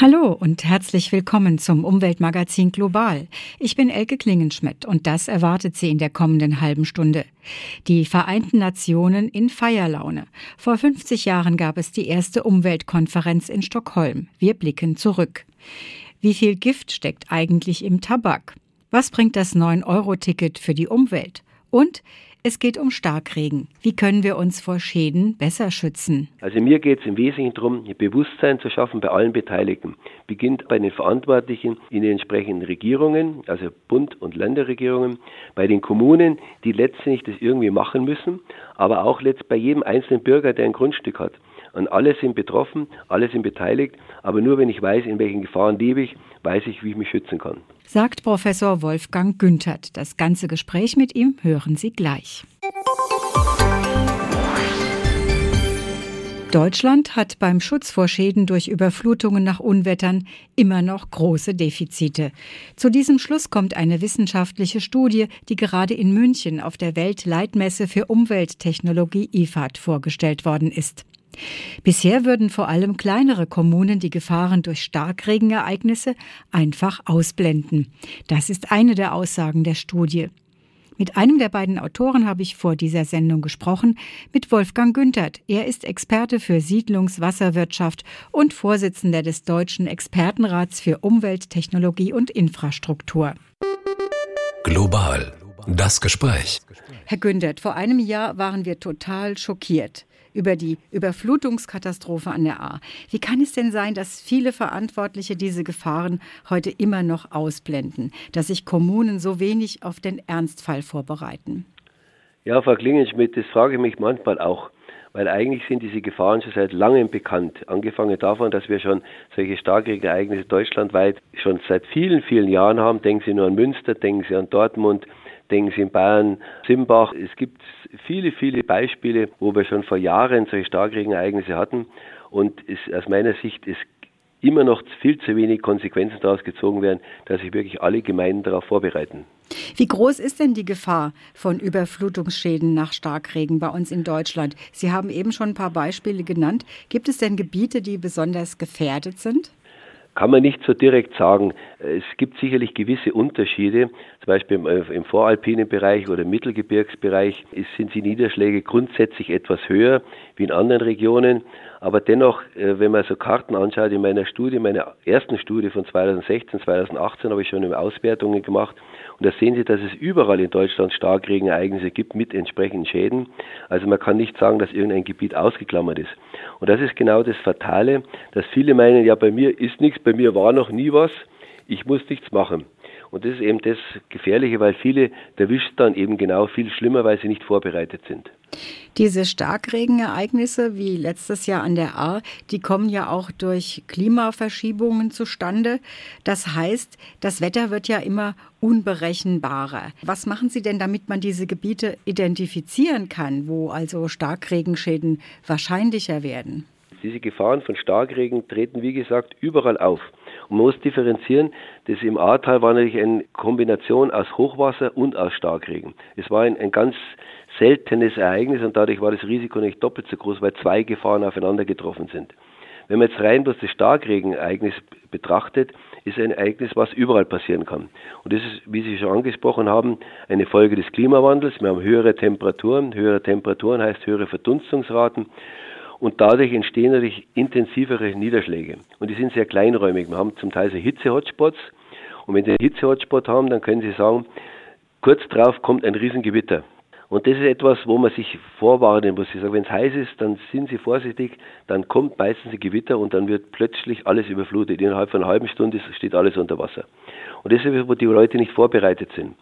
Hallo und herzlich willkommen zum Umweltmagazin Global. Ich bin Elke Klingenschmidt und das erwartet Sie in der kommenden halben Stunde. Die Vereinten Nationen in Feierlaune. Vor 50 Jahren gab es die erste Umweltkonferenz in Stockholm. Wir blicken zurück. Wie viel Gift steckt eigentlich im Tabak? Was bringt das 9-Euro-Ticket für die Umwelt? Und es geht um Starkregen. Wie können wir uns vor Schäden besser schützen? Also mir geht es im Wesentlichen darum, Bewusstsein zu schaffen bei allen Beteiligten. Beginnt bei den Verantwortlichen in den entsprechenden Regierungen, also Bund- und Länderregierungen, bei den Kommunen, die letztendlich das irgendwie machen müssen, aber auch letzt bei jedem einzelnen Bürger, der ein Grundstück hat. Und alle sind betroffen, alle sind beteiligt, aber nur wenn ich weiß, in welchen Gefahren lebe ich, weiß ich, wie ich mich schützen kann. Sagt Professor Wolfgang Günthert. Das ganze Gespräch mit ihm hören Sie gleich. Deutschland hat beim Schutz vor Schäden durch Überflutungen nach Unwettern immer noch große Defizite. Zu diesem Schluss kommt eine wissenschaftliche Studie, die gerade in München auf der Weltleitmesse für Umwelttechnologie IFAD vorgestellt worden ist. Bisher würden vor allem kleinere Kommunen die Gefahren durch Starkregenereignisse einfach ausblenden. Das ist eine der Aussagen der Studie. Mit einem der beiden Autoren habe ich vor dieser Sendung gesprochen, mit Wolfgang Günthert. Er ist Experte für Siedlungswasserwirtschaft und Vorsitzender des Deutschen Expertenrats für Umwelttechnologie und Infrastruktur. Global. Das Gespräch. Herr Günthert, vor einem Jahr waren wir total schockiert über die Überflutungskatastrophe an der Ahr. Wie kann es denn sein, dass viele Verantwortliche diese Gefahren heute immer noch ausblenden, dass sich Kommunen so wenig auf den Ernstfall vorbereiten? Ja, Frau Klingenschmidt, das frage ich mich manchmal auch weil eigentlich sind diese Gefahren schon seit langem bekannt. Angefangen davon, dass wir schon solche Starkregenereignisse deutschlandweit schon seit vielen, vielen Jahren haben. Denken Sie nur an Münster, denken Sie an Dortmund, denken Sie in Bayern, Simbach. Es gibt viele, viele Beispiele, wo wir schon vor Jahren solche Starkregenereignisse hatten. Und es, aus meiner Sicht ist immer noch viel zu wenig Konsequenzen daraus gezogen werden, dass sich wirklich alle Gemeinden darauf vorbereiten. Wie groß ist denn die Gefahr von Überflutungsschäden nach Starkregen bei uns in Deutschland? Sie haben eben schon ein paar Beispiele genannt. Gibt es denn Gebiete, die besonders gefährdet sind? kann man nicht so direkt sagen. Es gibt sicherlich gewisse Unterschiede. Zum Beispiel im, voralpinen Bereich oder im Mittelgebirgsbereich sind die Niederschläge grundsätzlich etwas höher wie in anderen Regionen. Aber dennoch, äh, wenn man so Karten anschaut, in meiner Studie, meiner ersten Studie von 2016, 2018 habe ich schon Auswertungen gemacht und da sehen Sie, dass es überall in Deutschland Starkregenereignisse gibt mit entsprechenden Schäden. Also man kann nicht sagen, dass irgendein Gebiet ausgeklammert ist. Und das ist genau das Fatale, dass viele meinen, ja, bei mir ist nichts, bei mir war noch nie was, ich muss nichts machen. Und das ist eben das Gefährliche, weil viele erwischt dann eben genau viel schlimmer, weil sie nicht vorbereitet sind. Diese Starkregenereignisse wie letztes Jahr an der Ahr, die kommen ja auch durch Klimaverschiebungen zustande. Das heißt, das Wetter wird ja immer unberechenbarer. Was machen Sie denn, damit man diese Gebiete identifizieren kann, wo also Starkregenschäden wahrscheinlicher werden? Diese Gefahren von Starkregen treten, wie gesagt, überall auf. Man muss differenzieren, das im Ahrtal war natürlich eine Kombination aus Hochwasser und aus Starkregen. Es war ein, ein ganz seltenes Ereignis und dadurch war das Risiko nicht doppelt so groß, weil zwei Gefahren aufeinander getroffen sind. Wenn man jetzt rein bloß das Starkregenereignis betrachtet, ist ein Ereignis, was überall passieren kann. Und das ist, wie Sie schon angesprochen haben, eine Folge des Klimawandels. Wir haben höhere Temperaturen. Höhere Temperaturen heißt höhere Verdunstungsraten. Und dadurch entstehen natürlich intensivere Niederschläge. Und die sind sehr kleinräumig. Wir haben zum Teil so Hitze-Hotspots. Und wenn Sie einen Hitze-Hotspot haben, dann können Sie sagen, kurz drauf kommt ein Riesengewitter. Und das ist etwas, wo man sich vorwarnen muss. Ich sage, wenn es heiß ist, dann sind Sie vorsichtig, dann kommt meistens ein Gewitter und dann wird plötzlich alles überflutet. Innerhalb von einer halben Stunde steht alles unter Wasser. Und das ist, wo die Leute nicht vorbereitet sind.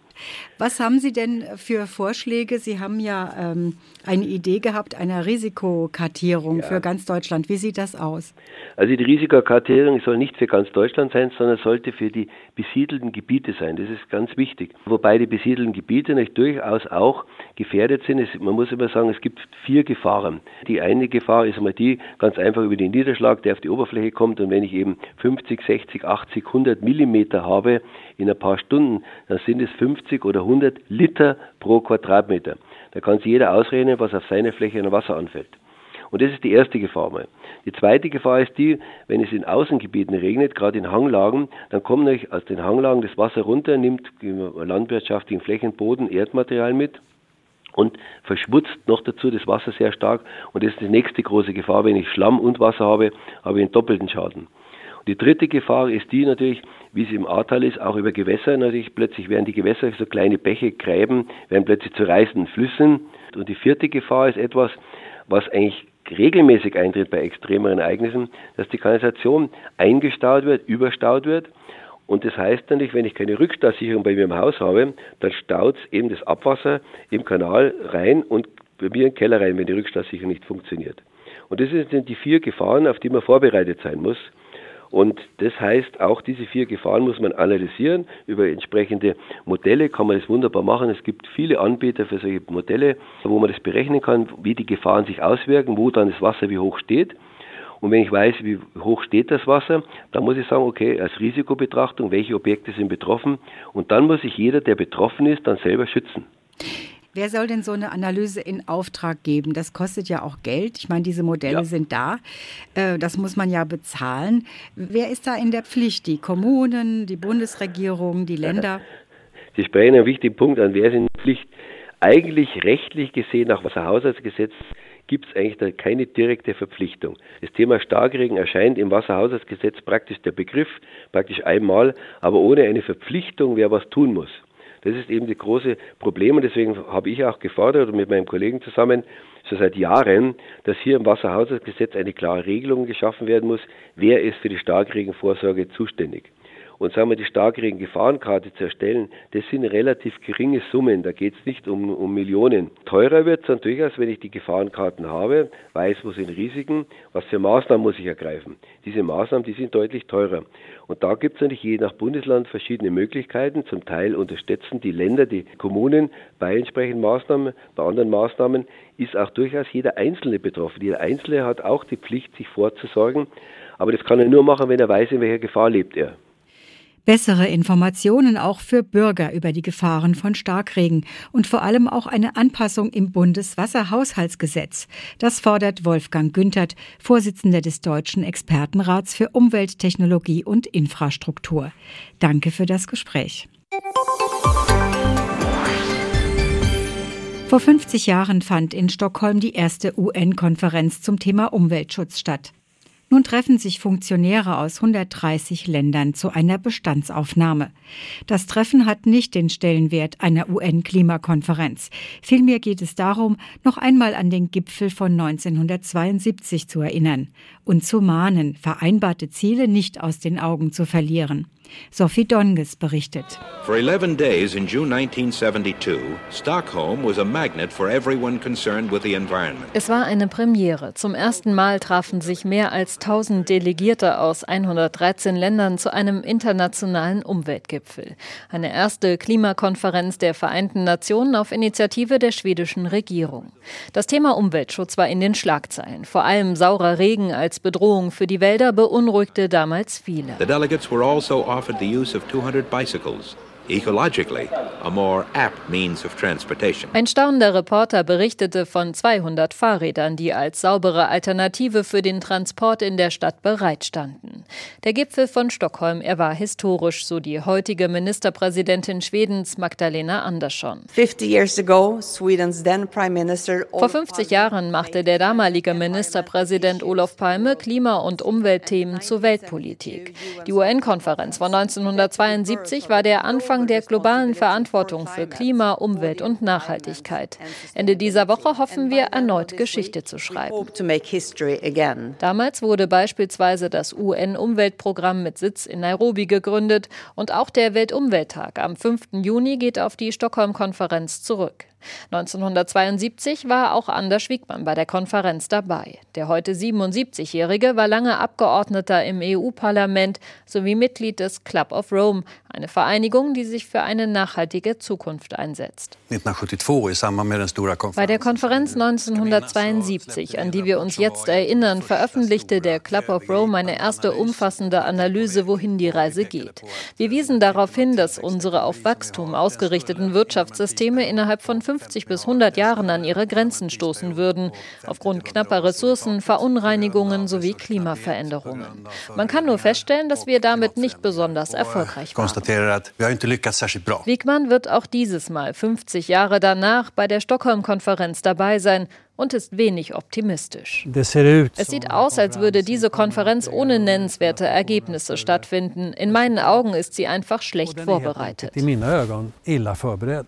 Was haben Sie denn für Vorschläge? Sie haben ja ähm, eine Idee gehabt einer Risikokartierung ja. für ganz Deutschland. Wie sieht das aus? Also die Risikokartierung soll nicht für ganz Deutschland sein, sondern sollte für die besiedelten Gebiete sein. Das ist ganz wichtig. Wobei die besiedelten Gebiete durchaus auch gefährdet sind. Es, man muss immer sagen, es gibt vier Gefahren. Die eine Gefahr ist einmal die, ganz einfach über den Niederschlag, der auf die Oberfläche kommt. Und wenn ich eben 50, 60, 80, 100 Millimeter habe in ein paar Stunden, dann sind es 50 oder 100 Liter pro Quadratmeter. Da kann sich jeder ausrechnen, was auf seine Fläche an Wasser anfällt. Und das ist die erste Gefahr mal. Die zweite Gefahr ist die, wenn es in Außengebieten regnet, gerade in Hanglagen, dann kommt natürlich aus den Hanglagen das Wasser runter, nimmt landwirtschaftlichen Flächen, Boden, Erdmaterial mit und verschmutzt noch dazu das Wasser sehr stark. Und das ist die nächste große Gefahr. Wenn ich Schlamm und Wasser habe, habe ich einen doppelten Schaden. Die dritte Gefahr ist die natürlich, wie es im Ahrtal ist, auch über Gewässer natürlich. Plötzlich werden die Gewässer, so kleine Bäche, Gräben, werden plötzlich zu reißenden Flüssen. Und die vierte Gefahr ist etwas, was eigentlich regelmäßig eintritt bei extremeren Ereignissen, dass die Kanalisation eingestaut wird, überstaut wird. Und das heißt natürlich, wenn ich keine Rückstausicherung bei mir im Haus habe, dann staut eben das Abwasser im Kanal rein und bei mir den Keller rein, wenn die Rückstausicherung nicht funktioniert. Und das sind die vier Gefahren, auf die man vorbereitet sein muss. Und das heißt, auch diese vier Gefahren muss man analysieren. Über entsprechende Modelle kann man das wunderbar machen. Es gibt viele Anbieter für solche Modelle, wo man das berechnen kann, wie die Gefahren sich auswirken, wo dann das Wasser wie hoch steht. Und wenn ich weiß, wie hoch steht das Wasser, dann muss ich sagen, okay, als Risikobetrachtung, welche Objekte sind betroffen. Und dann muss sich jeder, der betroffen ist, dann selber schützen. Wer soll denn so eine Analyse in Auftrag geben? Das kostet ja auch Geld. Ich meine, diese Modelle ja. sind da. Äh, das muss man ja bezahlen. Wer ist da in der Pflicht? Die Kommunen, die Bundesregierung, die Länder? Sie sprechen einen wichtigen Punkt an. Wer ist in der Pflicht? Eigentlich rechtlich gesehen nach Wasserhaushaltsgesetz gibt es eigentlich da keine direkte Verpflichtung. Das Thema Starkregen erscheint im Wasserhaushaltsgesetz praktisch der Begriff, praktisch einmal, aber ohne eine Verpflichtung, wer was tun muss. Das ist eben das große Problem und deswegen habe ich auch gefordert und mit meinem Kollegen zusammen schon seit Jahren, dass hier im Wasserhaushaltsgesetz eine klare Regelung geschaffen werden muss, wer ist für die Starkregenvorsorge zuständig. Und sagen wir, die Starkregen-Gefahrenkarte zu erstellen, das sind relativ geringe Summen. Da geht es nicht um, um Millionen. Teurer wird es dann durchaus, wenn ich die Gefahrenkarten habe, weiß, wo sind Risiken, was für Maßnahmen muss ich ergreifen. Diese Maßnahmen, die sind deutlich teurer. Und da gibt es natürlich je nach Bundesland verschiedene Möglichkeiten. Zum Teil unterstützen die Länder, die Kommunen bei entsprechenden Maßnahmen. Bei anderen Maßnahmen ist auch durchaus jeder Einzelne betroffen. Jeder Einzelne hat auch die Pflicht, sich vorzusorgen. Aber das kann er nur machen, wenn er weiß, in welcher Gefahr lebt er. Bessere Informationen auch für Bürger über die Gefahren von Starkregen und vor allem auch eine Anpassung im Bundeswasserhaushaltsgesetz. Das fordert Wolfgang Günthert, Vorsitzender des Deutschen Expertenrats für Umwelttechnologie und Infrastruktur. Danke für das Gespräch. Vor 50 Jahren fand in Stockholm die erste UN-Konferenz zum Thema Umweltschutz statt. Nun treffen sich Funktionäre aus 130 Ländern zu einer Bestandsaufnahme. Das Treffen hat nicht den Stellenwert einer UN-Klimakonferenz. Vielmehr geht es darum, noch einmal an den Gipfel von 1972 zu erinnern und zu mahnen, vereinbarte Ziele nicht aus den Augen zu verlieren. Sophie Donges berichtet. For 11 days in June 1972, Stockholm was a magnet for everyone concerned with the environment. Es war eine Premiere. Zum ersten Mal trafen sich mehr als 1000 Delegierte aus 113 Ländern zu einem internationalen Umweltgipfel. Eine erste Klimakonferenz der Vereinten Nationen auf Initiative der schwedischen Regierung. Das Thema Umweltschutz war in den Schlagzeilen. Vor allem saurer Regen als Bedrohung für die Wälder beunruhigte damals viele. The delegates were also offered the use of 200 bicycles ecologically a more apt means of transportation. Ein staunender Reporter berichtete von 200 Fahrrädern, die als saubere Alternative für den Transport in der Stadt bereitstanden. Der Gipfel von Stockholm, er war historisch, so die heutige Ministerpräsidentin Schwedens Magdalena Andersson. 50 years ago, Sweden's then Prime Minister Vor 50 Jahren machte der damalige Ministerpräsident Olof Palme Klima- und Umweltthemen zur Weltpolitik. Die UN-Konferenz von 1972 war der Anfang Anfang der globalen Verantwortung für Klima, Umwelt und Nachhaltigkeit. Ende dieser Woche hoffen wir, erneut Geschichte zu schreiben. Damals wurde beispielsweise das UN-Umweltprogramm mit Sitz in Nairobi gegründet und auch der Weltumwelttag am 5. Juni geht auf die Stockholm-Konferenz zurück. 1972 war auch Anders Wiegmann bei der Konferenz dabei. Der heute 77-Jährige war lange Abgeordneter im EU-Parlament sowie Mitglied des Club of Rome, eine Vereinigung, die sich für eine nachhaltige Zukunft einsetzt. Bei der Konferenz 1972, an die wir uns jetzt erinnern, veröffentlichte der Club of Rome eine erste umfassende Analyse, wohin die Reise geht. Wir wiesen darauf hin, dass unsere auf Wachstum ausgerichteten Wirtschaftssysteme innerhalb von 50 bis 100 Jahren an ihre Grenzen stoßen würden, aufgrund knapper Ressourcen, Verunreinigungen sowie Klimaveränderungen. Man kann nur feststellen, dass wir damit nicht besonders erfolgreich waren. Wigman wird auch dieses Mal, 50 Jahre danach, bei der Stockholm-Konferenz dabei sein und ist wenig optimistisch. Es sieht aus, als würde diese Konferenz ohne nennenswerte Ergebnisse stattfinden. In meinen Augen ist sie einfach schlecht vorbereitet.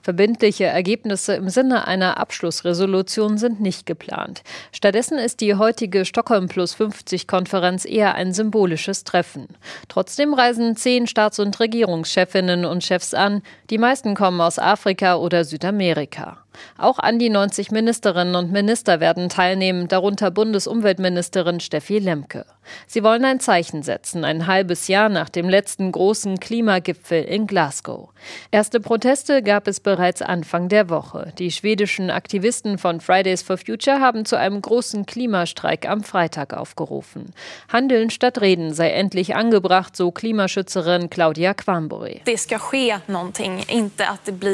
Verbindliche Ergebnisse im Sinne einer Abschlussresolution sind nicht geplant. Stattdessen ist die heutige Stockholm Plus 50 Konferenz eher ein symbolisches Treffen. Trotzdem reisen zehn Staats- und Regierungschefinnen und Chefs an. Die meisten kommen aus Afrika oder Südamerika. Auch an die 90 Ministerinnen und Minister werden teilnehmen, darunter Bundesumweltministerin Steffi Lemke. Sie wollen ein Zeichen setzen, ein halbes Jahr nach dem letzten großen Klimagipfel in Glasgow. Erste Proteste gab es bereits Anfang der Woche. Die schwedischen Aktivisten von Fridays for Future haben zu einem großen Klimastreik am Freitag aufgerufen. Handeln statt Reden sei endlich angebracht, so Klimaschützerin Claudia Quamboré.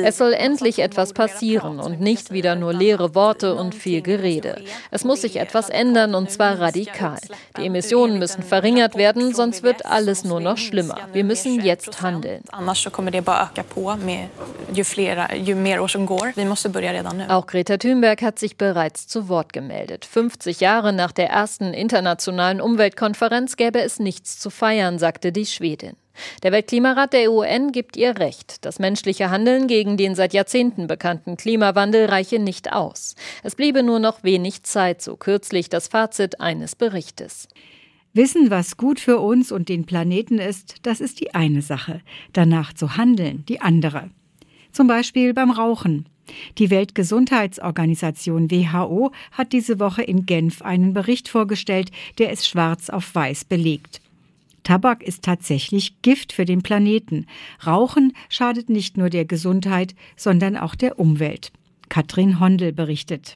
Es soll endlich etwas passieren und nicht wieder nur leere Worte und viel Gerede. Es muss sich etwas ändern und zwar radikal. Die Emissionen müssen verringert werden, sonst wird alles nur noch schlimmer. Wir müssen jetzt handeln. Auch Greta Thunberg hat sich bereits zu Wort gemeldet. 50 Jahre nach der ersten internationalen Umweltkonferenz gäbe es nichts zu feiern, sagte die Schwedin. Der Weltklimarat der UN gibt ihr Recht. Das menschliche Handeln gegen den seit Jahrzehnten bekannten Klimawandel reiche nicht aus. Es bliebe nur noch wenig Zeit, so kürzlich das Fazit eines Berichtes. Wissen, was gut für uns und den Planeten ist, das ist die eine Sache. Danach zu handeln, die andere. Zum Beispiel beim Rauchen. Die Weltgesundheitsorganisation WHO hat diese Woche in Genf einen Bericht vorgestellt, der es schwarz auf weiß belegt. Tabak ist tatsächlich Gift für den Planeten. Rauchen schadet nicht nur der Gesundheit, sondern auch der Umwelt. Katrin Hondel berichtet.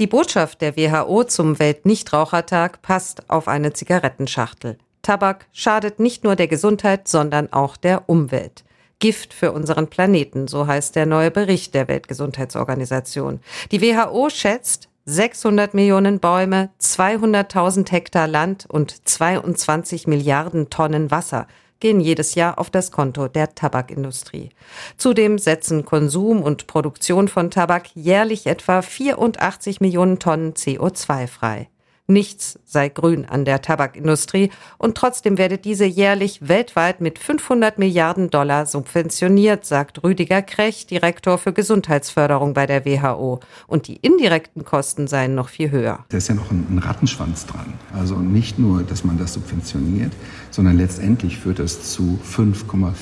Die Botschaft der WHO zum Weltnichtrauchertag passt auf eine Zigarettenschachtel. Tabak schadet nicht nur der Gesundheit, sondern auch der Umwelt. Gift für unseren Planeten, so heißt der neue Bericht der Weltgesundheitsorganisation. Die WHO schätzt, 600 Millionen Bäume, 200.000 Hektar Land und 22 Milliarden Tonnen Wasser gehen jedes Jahr auf das Konto der Tabakindustrie. Zudem setzen Konsum und Produktion von Tabak jährlich etwa 84 Millionen Tonnen CO2 frei. Nichts sei grün an der Tabakindustrie und trotzdem werde diese jährlich weltweit mit 500 Milliarden Dollar subventioniert, sagt Rüdiger Krech, Direktor für Gesundheitsförderung bei der WHO. Und die indirekten Kosten seien noch viel höher. Da ist ja noch ein, Rattenschwanz dran. Also nicht nur, dass man das subventioniert, sondern letztendlich führt das zu 5,5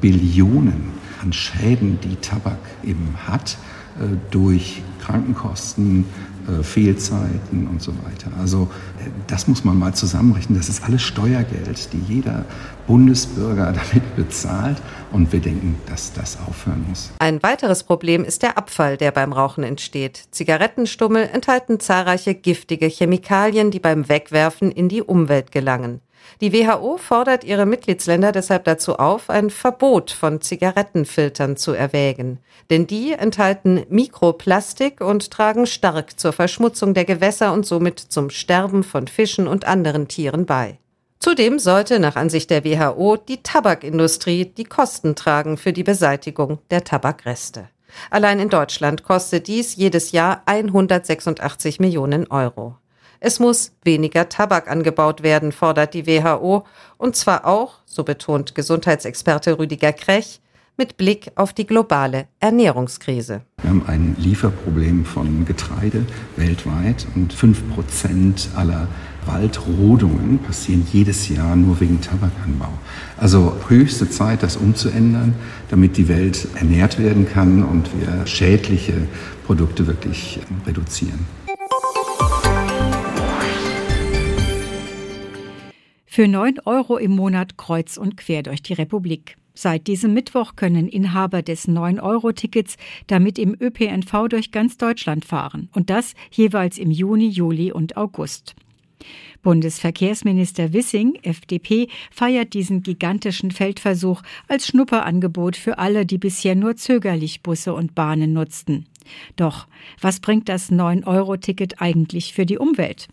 Billionen an Schäden, die Tabak eben hat äh, durch Krankenkosten, äh, Fehlzeiten und so weiter. Also äh, das muss man mal zusammenrechnen. Das ist alles Steuergeld, die jeder Bundesbürger damit bezahlt. Und wir denken, dass das aufhören muss. Ein weiteres Problem ist der Abfall, der beim Rauchen entsteht. Zigarettenstummel enthalten zahlreiche giftige Chemikalien, die beim Wegwerfen in die Umwelt gelangen. Die WHO fordert ihre Mitgliedsländer deshalb dazu auf, ein Verbot von Zigarettenfiltern zu erwägen. Denn die enthalten Mikroplastik und tragen stark zur Verschmutzung der Gewässer und somit zum Sterben von Fischen und anderen Tieren bei. Zudem sollte nach Ansicht der WHO die Tabakindustrie die Kosten tragen für die Beseitigung der Tabakreste. Allein in Deutschland kostet dies jedes Jahr 186 Millionen Euro. Es muss weniger Tabak angebaut werden, fordert die WHO, und zwar auch, so betont Gesundheitsexperte Rüdiger Krech, mit Blick auf die globale Ernährungskrise. Wir haben ein Lieferproblem von Getreide weltweit und fünf Prozent aller Waldrodungen passieren jedes Jahr nur wegen Tabakanbau. Also höchste Zeit, das umzuändern, damit die Welt ernährt werden kann und wir schädliche Produkte wirklich reduzieren. Für 9 Euro im Monat kreuz und quer durch die Republik. Seit diesem Mittwoch können Inhaber des 9-Euro-Tickets damit im ÖPNV durch ganz Deutschland fahren. Und das jeweils im Juni, Juli und August. Bundesverkehrsminister Wissing, FDP, feiert diesen gigantischen Feldversuch als Schnupperangebot für alle, die bisher nur zögerlich Busse und Bahnen nutzten. Doch was bringt das 9-Euro-Ticket eigentlich für die Umwelt?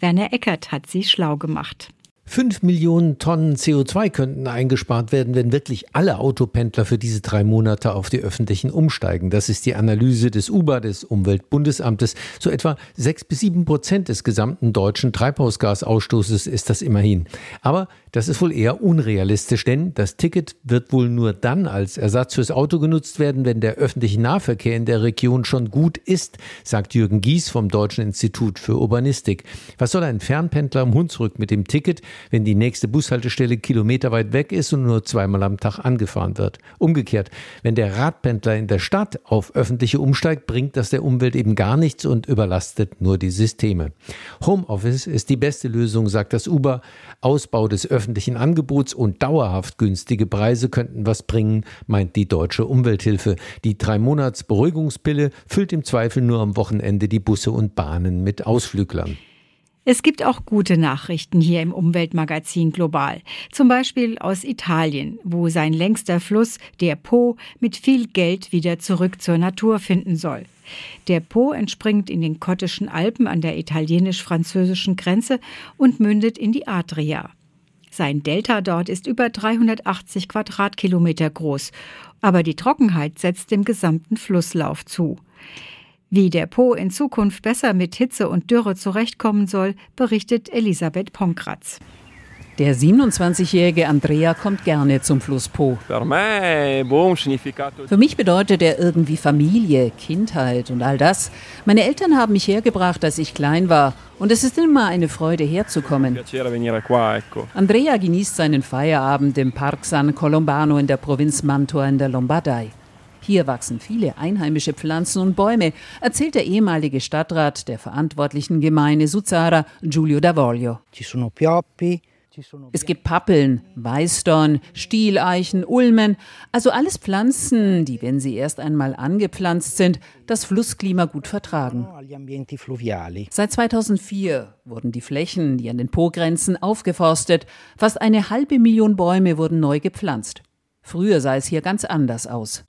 Werner Eckert hat sie schlau gemacht. Fünf Millionen Tonnen CO2 könnten eingespart werden, wenn wirklich alle Autopendler für diese drei Monate auf die öffentlichen umsteigen. Das ist die Analyse des UBA, des Umweltbundesamtes. So etwa sechs bis sieben Prozent des gesamten deutschen Treibhausgasausstoßes ist das immerhin. Aber das ist wohl eher unrealistisch, denn das Ticket wird wohl nur dann als Ersatz fürs Auto genutzt werden, wenn der öffentliche Nahverkehr in der Region schon gut ist, sagt Jürgen Gies vom Deutschen Institut für Urbanistik. Was soll ein Fernpendler am Hunsrück mit dem Ticket, wenn die nächste Bushaltestelle kilometerweit weg ist und nur zweimal am Tag angefahren wird? Umgekehrt, wenn der Radpendler in der Stadt auf öffentliche umsteigt, bringt das der Umwelt eben gar nichts und überlastet nur die Systeme. Homeoffice ist die beste Lösung, sagt das Uber. Ausbau des öffentlichen Angebots und dauerhaft günstige Preise könnten was bringen, meint die Deutsche Umwelthilfe. Die drei Monats Beruhigungspille füllt im Zweifel nur am Wochenende die Busse und Bahnen mit Ausflüglern. Es gibt auch gute Nachrichten hier im Umweltmagazin Global. Zum Beispiel aus Italien, wo sein längster Fluss, der Po, mit viel Geld wieder zurück zur Natur finden soll. Der Po entspringt in den Kottischen Alpen an der italienisch-französischen Grenze und mündet in die Adria. Sein Delta dort ist über 380 Quadratkilometer groß, aber die Trockenheit setzt dem gesamten Flusslauf zu. Wie der Po in Zukunft besser mit Hitze und Dürre zurechtkommen soll, berichtet Elisabeth Ponkratz. Der 27-jährige Andrea kommt gerne zum Fluss Po. Für mich bedeutet er irgendwie Familie, Kindheit und all das. Meine Eltern haben mich hergebracht, als ich klein war. Und es ist immer eine Freude, herzukommen. Andrea genießt seinen Feierabend im Park San Colombano in der Provinz Mantua in der Lombardei. Hier wachsen viele einheimische Pflanzen und Bäume, erzählt der ehemalige Stadtrat der verantwortlichen Gemeinde Suzara, Giulio Davoglio. Es gibt Pappeln, Weißdorn, Stieleichen, Ulmen, also alles Pflanzen, die, wenn sie erst einmal angepflanzt sind, das Flussklima gut vertragen. Seit 2004 wurden die Flächen, die an den Po-Grenzen aufgeforstet. Fast eine halbe Million Bäume wurden neu gepflanzt. Früher sah es hier ganz anders aus.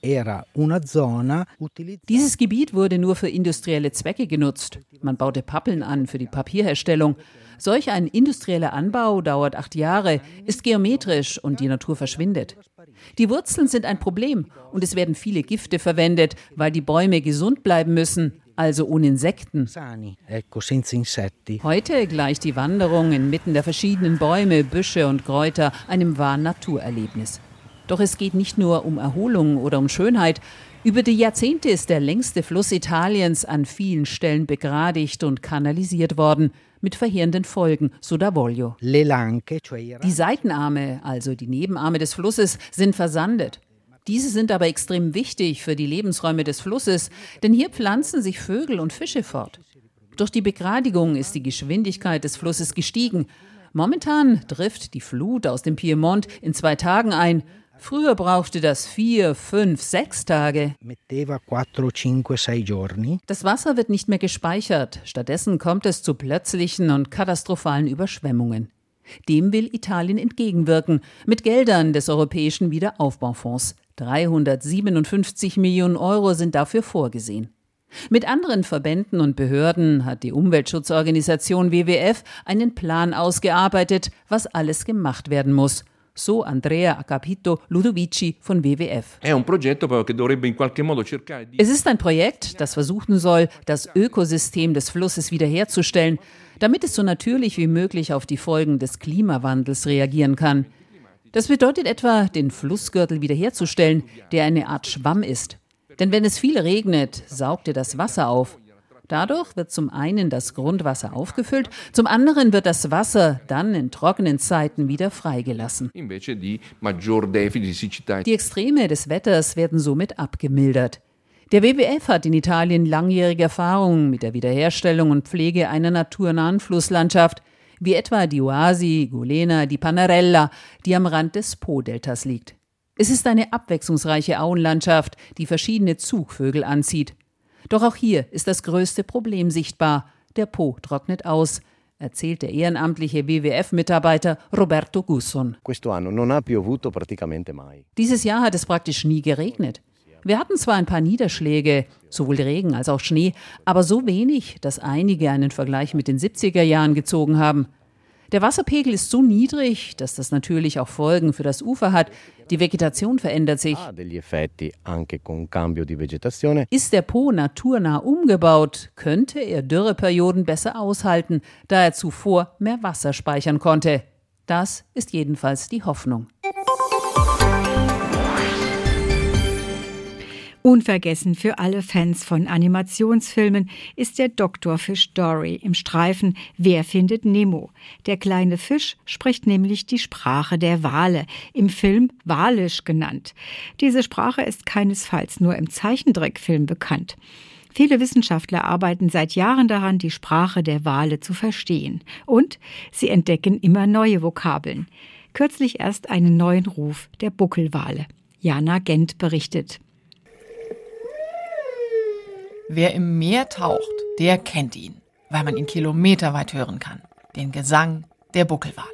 Dieses Gebiet wurde nur für industrielle Zwecke genutzt. Man baute Pappeln an für die Papierherstellung. Solch ein industrieller Anbau dauert acht Jahre, ist geometrisch und die Natur verschwindet. Die Wurzeln sind ein Problem und es werden viele Gifte verwendet, weil die Bäume gesund bleiben müssen, also ohne Insekten. Heute gleicht die Wanderung inmitten der verschiedenen Bäume, Büsche und Kräuter einem wahren Naturerlebnis. Doch es geht nicht nur um Erholung oder um Schönheit. Über die Jahrzehnte ist der längste Fluss Italiens an vielen Stellen begradigt und kanalisiert worden, mit verheerenden Folgen, so Davoglio. Die Seitenarme, also die Nebenarme des Flusses, sind versandet. Diese sind aber extrem wichtig für die Lebensräume des Flusses, denn hier pflanzen sich Vögel und Fische fort. Durch die Begradigung ist die Geschwindigkeit des Flusses gestiegen. Momentan trifft die Flut aus dem Piemont in zwei Tagen ein Früher brauchte das vier, fünf, sechs Tage. Das Wasser wird nicht mehr gespeichert. Stattdessen kommt es zu plötzlichen und katastrophalen Überschwemmungen. Dem will Italien entgegenwirken mit Geldern des Europäischen Wiederaufbaufonds. 357 Millionen Euro sind dafür vorgesehen. Mit anderen Verbänden und Behörden hat die Umweltschutzorganisation WWF einen Plan ausgearbeitet, was alles gemacht werden muss – so Andrea Acapito Ludovici von WWF. Es ist ein Projekt, das versuchen soll, das Ökosystem des Flusses wiederherzustellen, damit es so natürlich wie möglich auf die Folgen des Klimawandels reagieren kann. Das bedeutet etwa, den Flussgürtel wiederherzustellen, der eine Art Schwamm ist. Denn wenn es viel regnet, saugt er das Wasser auf. Dadurch wird zum einen das Grundwasser aufgefüllt, zum anderen wird das Wasser dann in trockenen Zeiten wieder freigelassen. Die Extreme des Wetters werden somit abgemildert. Der WWF hat in Italien langjährige Erfahrungen mit der Wiederherstellung und Pflege einer naturnahen Flusslandschaft, wie etwa die Oasi Golena di Panarella, die am Rand des Po-Deltas liegt. Es ist eine abwechslungsreiche Auenlandschaft, die verschiedene Zugvögel anzieht. Doch auch hier ist das größte Problem sichtbar. Der Po trocknet aus, erzählt der ehrenamtliche WWF-Mitarbeiter Roberto Gusson. Dieses Jahr hat es praktisch nie geregnet. Wir hatten zwar ein paar Niederschläge, sowohl Regen als auch Schnee, aber so wenig, dass einige einen Vergleich mit den 70er Jahren gezogen haben. Der Wasserpegel ist so niedrig, dass das natürlich auch Folgen für das Ufer hat. Die Vegetation verändert sich. Ist der Po naturnah umgebaut, könnte er Dürreperioden besser aushalten, da er zuvor mehr Wasser speichern konnte. Das ist jedenfalls die Hoffnung. Unvergessen für alle Fans von Animationsfilmen ist der Doktor Fish Dory im Streifen Wer findet Nemo? Der kleine Fisch spricht nämlich die Sprache der Wale, im Film Walisch genannt. Diese Sprache ist keinesfalls nur im Zeichentrickfilm bekannt. Viele Wissenschaftler arbeiten seit Jahren daran, die Sprache der Wale zu verstehen. Und sie entdecken immer neue Vokabeln. Kürzlich erst einen neuen Ruf der Buckelwale. Jana Gent berichtet. Wer im Meer taucht, der kennt ihn, weil man ihn kilometerweit hören kann. Den Gesang der Buckelwale.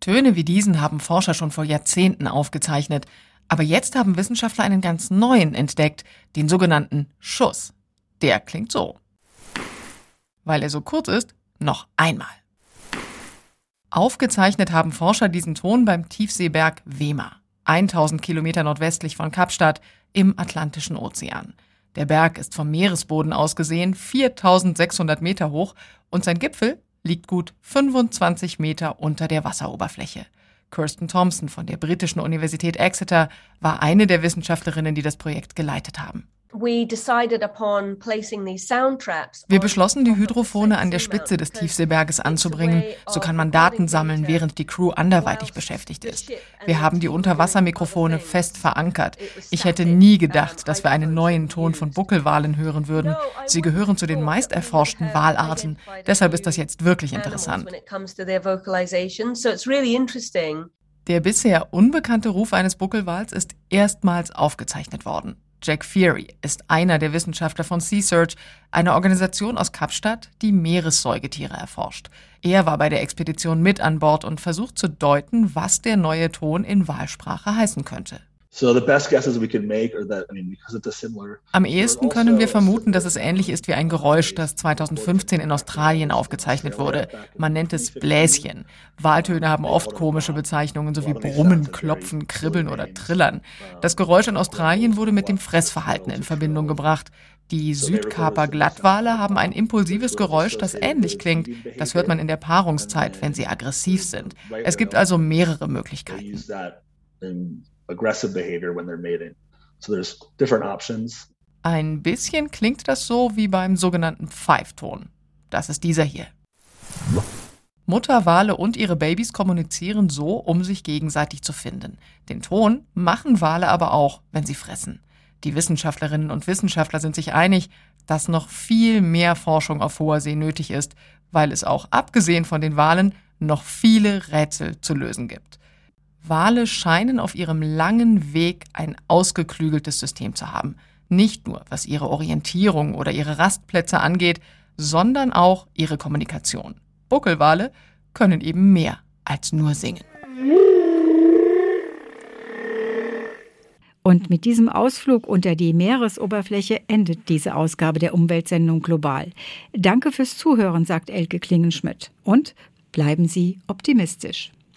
Töne wie diesen haben Forscher schon vor Jahrzehnten aufgezeichnet, aber jetzt haben Wissenschaftler einen ganz neuen entdeckt, den sogenannten Schuss. Der klingt so. Weil er so kurz ist, noch einmal. Aufgezeichnet haben Forscher diesen Ton beim Tiefseeberg Wema, 1000 Kilometer nordwestlich von Kapstadt, im Atlantischen Ozean. Der Berg ist vom Meeresboden aus gesehen 4600 Meter hoch und sein Gipfel liegt gut 25 Meter unter der Wasseroberfläche. Kirsten Thompson von der britischen Universität Exeter war eine der Wissenschaftlerinnen, die das Projekt geleitet haben. Wir beschlossen, die Hydrophone an der Spitze des Tiefseeberges anzubringen. So kann man Daten sammeln, während die Crew anderweitig beschäftigt ist. Wir haben die Unterwassermikrofone fest verankert. Ich hätte nie gedacht, dass wir einen neuen Ton von Buckelwalen hören würden. Sie gehören zu den meist erforschten Walarten. Deshalb ist das jetzt wirklich interessant. Der bisher unbekannte Ruf eines Buckelwals ist erstmals aufgezeichnet worden. Jack Fury ist einer der Wissenschaftler von Sea Search, einer Organisation aus Kapstadt, die Meeressäugetiere erforscht. Er war bei der Expedition mit an Bord und versucht zu deuten, was der neue Ton in Wahlsprache heißen könnte. Am ehesten können wir also vermuten, dass es ähnlich ist wie ein Geräusch, das 2015 in Australien aufgezeichnet wurde. Man nennt es Bläschen. Wahltöne haben oft komische Bezeichnungen, so wie Brummen, Klopfen, Kribbeln oder Trillern. Das Geräusch in Australien wurde mit dem Fressverhalten in Verbindung gebracht. Die Südkaper Glattwale haben ein impulsives Geräusch, das ähnlich klingt. Das hört man in der Paarungszeit, wenn sie aggressiv sind. Es gibt also mehrere Möglichkeiten aggressive behavior when they're mating. So there's different options. Ein bisschen klingt das so wie beim sogenannten Pfeifton. Das ist dieser hier. Mutterwale und ihre Babys kommunizieren so, um sich gegenseitig zu finden. Den Ton machen Wale aber auch, wenn sie fressen. Die Wissenschaftlerinnen und Wissenschaftler sind sich einig, dass noch viel mehr Forschung auf hoher See nötig ist, weil es auch abgesehen von den Walen noch viele Rätsel zu lösen gibt. Wale scheinen auf ihrem langen Weg ein ausgeklügeltes System zu haben. Nicht nur was ihre Orientierung oder ihre Rastplätze angeht, sondern auch ihre Kommunikation. Buckelwale können eben mehr als nur singen. Und mit diesem Ausflug unter die Meeresoberfläche endet diese Ausgabe der Umweltsendung Global. Danke fürs Zuhören, sagt Elke Klingenschmidt. Und bleiben Sie optimistisch.